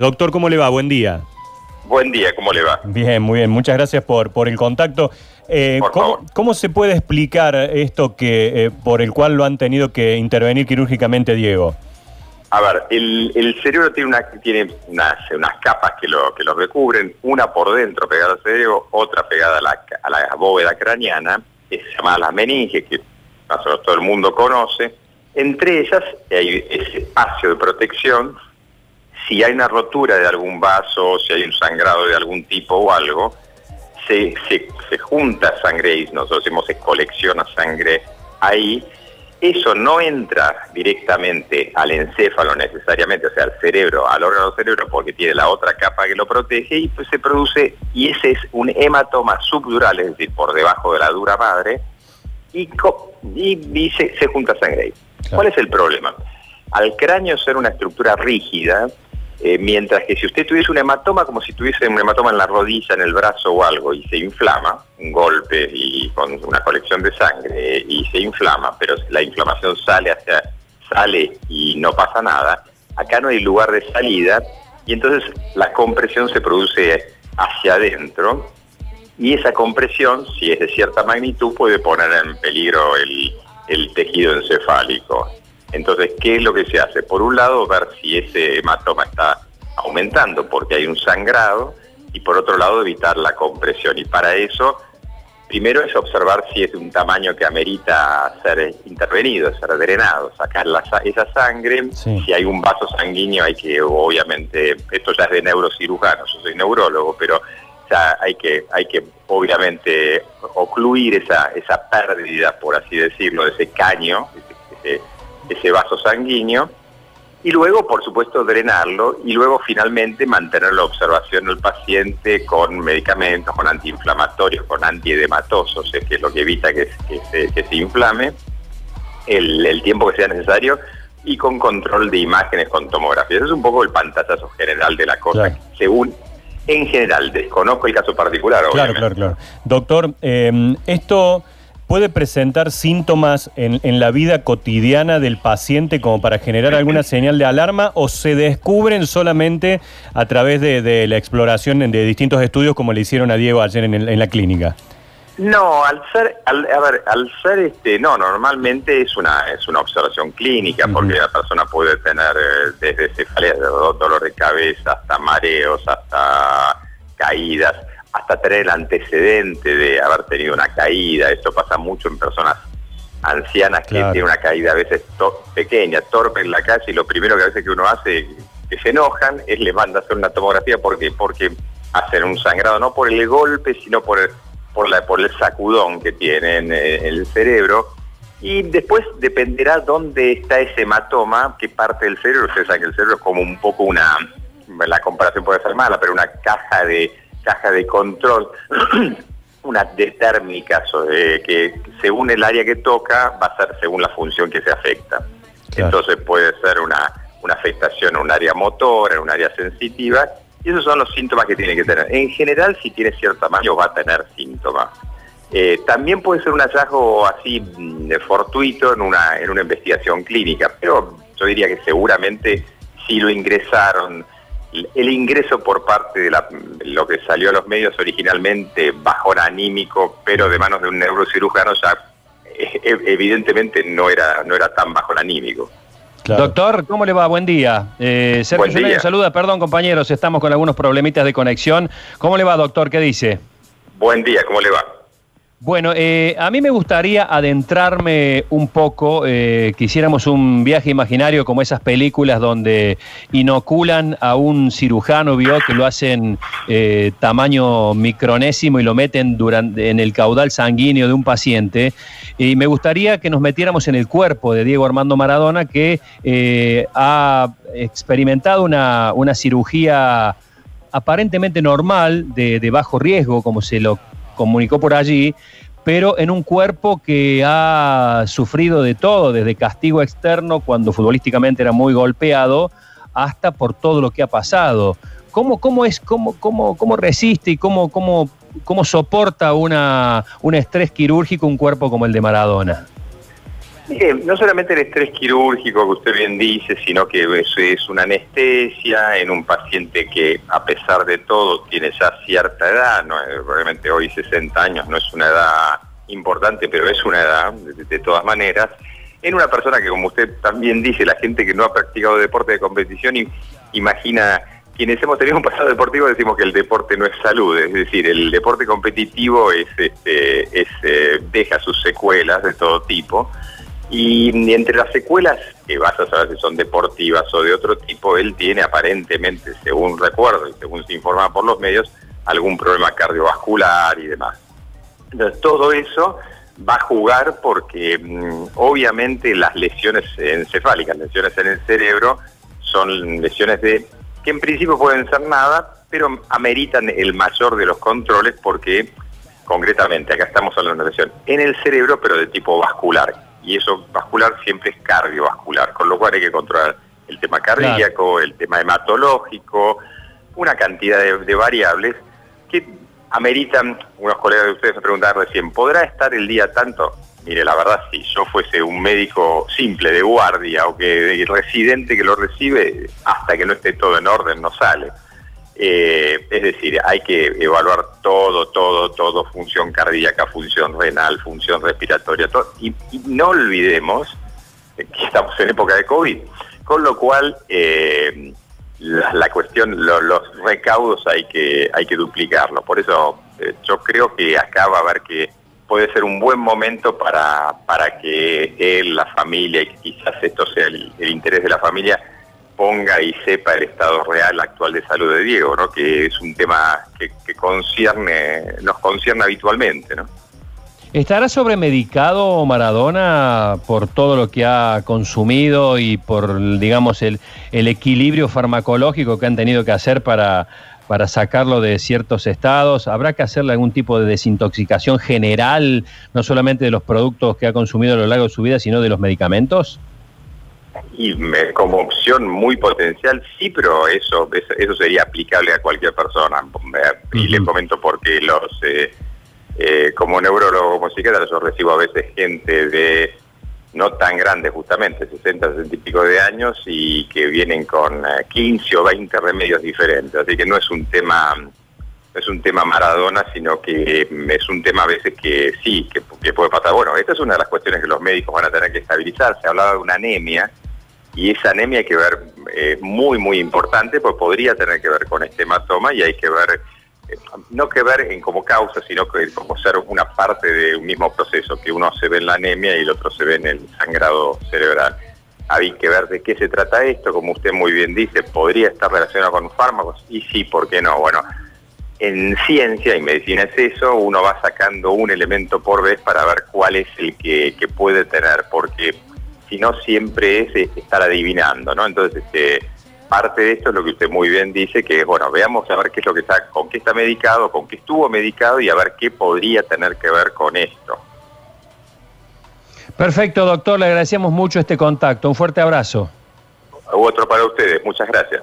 Doctor, ¿cómo le va? Buen día. Buen día, ¿cómo le va? Bien, muy bien. Muchas gracias por, por el contacto. Eh, Por ¿cómo, favor. cómo se puede explicar esto que eh, por el cual lo han tenido que intervenir quirúrgicamente, Diego? A ver, el, el cerebro tiene, una, tiene unas, unas capas que lo, que lo recubren, una por dentro pegada al cerebro, otra pegada a la, a la bóveda craneana, que se llama la meninge, que más o menos todo el mundo conoce. Entre ellas hay ese espacio de protección. Si hay una rotura de algún vaso, si hay un sangrado de algún tipo o algo, se, se, se junta sangre y nosotros decimos se colecciona sangre ahí. Eso no entra directamente al encéfalo necesariamente, o sea, al cerebro, al órgano cerebro, porque tiene la otra capa que lo protege y pues se produce, y ese es un hematoma subdural, es decir, por debajo de la dura madre, y, y, y se, se junta sangre ahí. Claro. ¿Cuál es el problema? Al cráneo ser una estructura rígida, eh, mientras que si usted tuviese un hematoma, como si tuviese un hematoma en la rodilla, en el brazo o algo, y se inflama, un golpe y con una colección de sangre, y se inflama, pero la inflamación sale hacia, sale y no pasa nada, acá no hay lugar de salida, y entonces la compresión se produce hacia adentro, y esa compresión, si es de cierta magnitud, puede poner en peligro el, el tejido encefálico. Entonces, ¿qué es lo que se hace? Por un lado, ver si ese hematoma está aumentando porque hay un sangrado y por otro lado, evitar la compresión. Y para eso, primero es observar si es de un tamaño que amerita ser intervenido, ser drenado, sacar la esa sangre. Sí. Si hay un vaso sanguíneo, hay que, obviamente, esto ya es de neurocirujano, yo soy neurólogo, pero ya hay que, hay que obviamente ocluir esa, esa pérdida, por así decirlo, de ese caño, ese, ese- ese vaso sanguíneo, y luego, por supuesto, drenarlo y luego finalmente mantener la observación del paciente con medicamentos, con antiinflamatorios, con antiedematosos, es que es lo que evita que, que se, que se inflame, el, el tiempo que sea necesario y con control de imágenes con tomografía. Ese es un poco el pantallazo general de la cosa, Claro. según en general, desconozco el caso particular, Claro, obviamente. claro, claro. Doctor, eh, ¿esto puede presentar síntomas en, en la vida cotidiana del paciente como para generar alguna señal de alarma o se descubren solamente a través de, de la exploración de distintos estudios como le hicieron a Diego ayer en, el- en la clínica? No, al ser, al, a ver, al ser este, no, normalmente es una es una observación clínica porque la persona puede tener eh, desde cefalea, do- dolor de cabeza, hasta mareos, hasta caídas, hasta tener el antecedente de haber tenido una caída. Esto pasa mucho en personas ancianas que Claro. tienen una caída a veces to- pequeña, torpe en la calle y lo primero que a veces que uno hace que se enojan es le manda a hacer una tomografía porque porque hacen un sangrado no por el golpe sino por el, por la por el sacudón que tienen en el cerebro y después dependerá dónde está ese hematoma, qué parte del cerebro, ustedes saben que el cerebro es como un poco una, la comparación puede ser mala, pero una caja de caja de control, una de térmicas de- que según el área que toca va a ser según la función que se afecta. Claro. Entonces puede ser una, una afectación en un área motora, en un área sensitiva, y esos son los síntomas que tiene que tener. En general, si tiene cierto tamaño, va a tener síntomas. Eh, también puede ser un hallazgo así mm, de fortuito en una, en una investigación clínica, pero yo diría que seguramente si lo ingresaron, el ingreso por parte de la- lo que salió a los medios originalmente bajón anímico, pero de manos de un neurocirujano ya eh, evidentemente no era, no era tan bajón anímico. Claro. Doctor, ¿cómo le va? Buen día. Eh, Sergio Buen día. saluda, perdón compañeros, estamos con algunos problemitas de conexión. ¿Cómo le va, doctor? ¿Qué dice? Buen día, ¿cómo le va? Bueno, eh, a mí me gustaría adentrarme un poco, eh, que hiciéramos un viaje imaginario como esas películas donde inoculan a un cirujano, vio que lo hacen eh, tamaño micronésimo y lo meten durante, en el caudal sanguíneo de un paciente. Y me gustaría que nos metiéramos en el cuerpo de Diego Armando Maradona, que eh, ha experimentado una, una cirugía aparentemente normal, de, de bajo riesgo, como se lo comunicó por allí, pero en un cuerpo que ha sufrido de todo, desde castigo externo cuando futbolísticamente era muy golpeado, hasta por todo lo que ha pasado. ¿Cómo, cómo es, cómo, cómo, cómo resiste y cómo, cómo, cómo soporta una, un estrés quirúrgico un cuerpo como el de Maradona? No solamente el estrés quirúrgico que usted bien dice, sino que eso es una anestesia en un paciente que a pesar de todo tiene ya cierta edad, no, probablemente hoy 60 años no es una edad importante, pero es una edad de, todas maneras, en una persona que como usted también dice, la gente que no ha practicado deporte de competición y, imagina quienes hemos tenido un pasado deportivo decimos que el deporte no es salud, es decir, el deporte competitivo es, este, es, eh, deja sus secuelas de todo tipo y, entre las secuelas, que vas a saber si son deportivas o de otro tipo, él tiene aparentemente, según recuerdo y según se informa por los medios, algún problema cardiovascular y demás. Entonces, todo eso va a jugar porque mm, obviamente las lesiones encefálicas, lesiones en el cerebro, son lesiones de que en principio pueden ser nada, pero ameritan el mayor de los controles porque concretamente acá estamos hablando de una lesión en el cerebro, pero de tipo vascular y eso vascular siempre es cardiovascular, con lo cual hay que controlar el tema cardíaco, el tema hematológico, una cantidad de, variables que ameritan, unos colegas de ustedes me preguntaban recién, ¿podrá estar el día tanto? Mire, la verdad, si yo fuese un médico simple de guardia o que el residente que lo recibe, hasta que no esté todo en orden, no sale. Eh, es decir, hay que evaluar todo, todo, todo, función cardíaca, función renal, función respiratoria, todo, y, no olvidemos que estamos en época de COVID, con lo cual eh, la, cuestión, los recaudos hay que, hay que duplicarlo. Por eso eh, yo creo que acá va a haber que puede ser un buen momento para, para que él, la familia, y quizás esto sea el interés de la familia, ponga y sepa el estado real actual de salud de Diego, ¿no? que es un tema que, concierne, nos concierne habitualmente. ¿no? ¿Estará sobremedicado Maradona por todo lo que ha consumido y por, digamos, el, el equilibrio farmacológico que han tenido que hacer para sacarlo de ciertos estados? ¿Habrá que hacerle algún tipo de desintoxicación general, no solamente de los productos que ha consumido a lo largo de su vida, sino de los medicamentos? Y como opción muy potencial, sí, pero eso eso sería aplicable a cualquier persona. Y le comento porque los, eh, eh, como neurólogo, como psiquiatra, yo recibo a veces gente de no tan grande justamente, 60, 60 y pico de años, y que vienen con 15 eh, o 20 remedios diferentes. Así que no es un tema no es un tema Maradona, sino que es un tema a veces que sí, que, que puede pasar. Bueno, esta es una de las cuestiones que los médicos van a tener que estabilizar. Se hablaba de una anemia, y esa anemia hay que ver eh, muy, muy importante, pues podría tener que ver con este hematoma y hay que ver, eh, no que ver en como causa, sino que como ser una parte de un mismo proceso, que uno se ve en la anemia y el otro se ve en el sangrado cerebral. Hay que ver de qué se trata esto, como usted muy bien dice, podría estar relacionado con fármacos y sí, ¿por qué no? Bueno, en ciencia y medicina es eso, uno va sacando un elemento por vez para ver cuál es el que, que puede tener, porque sino siempre es eh, estar adivinando, ¿no? Entonces, este, parte de esto es lo que usted muy bien dice, que bueno, veamos a ver qué es lo que está, con qué está medicado, con qué estuvo medicado y a ver qué podría tener que ver con esto. Perfecto, doctor, le agradecemos mucho este contacto. Un fuerte abrazo. Otro para ustedes, muchas gracias.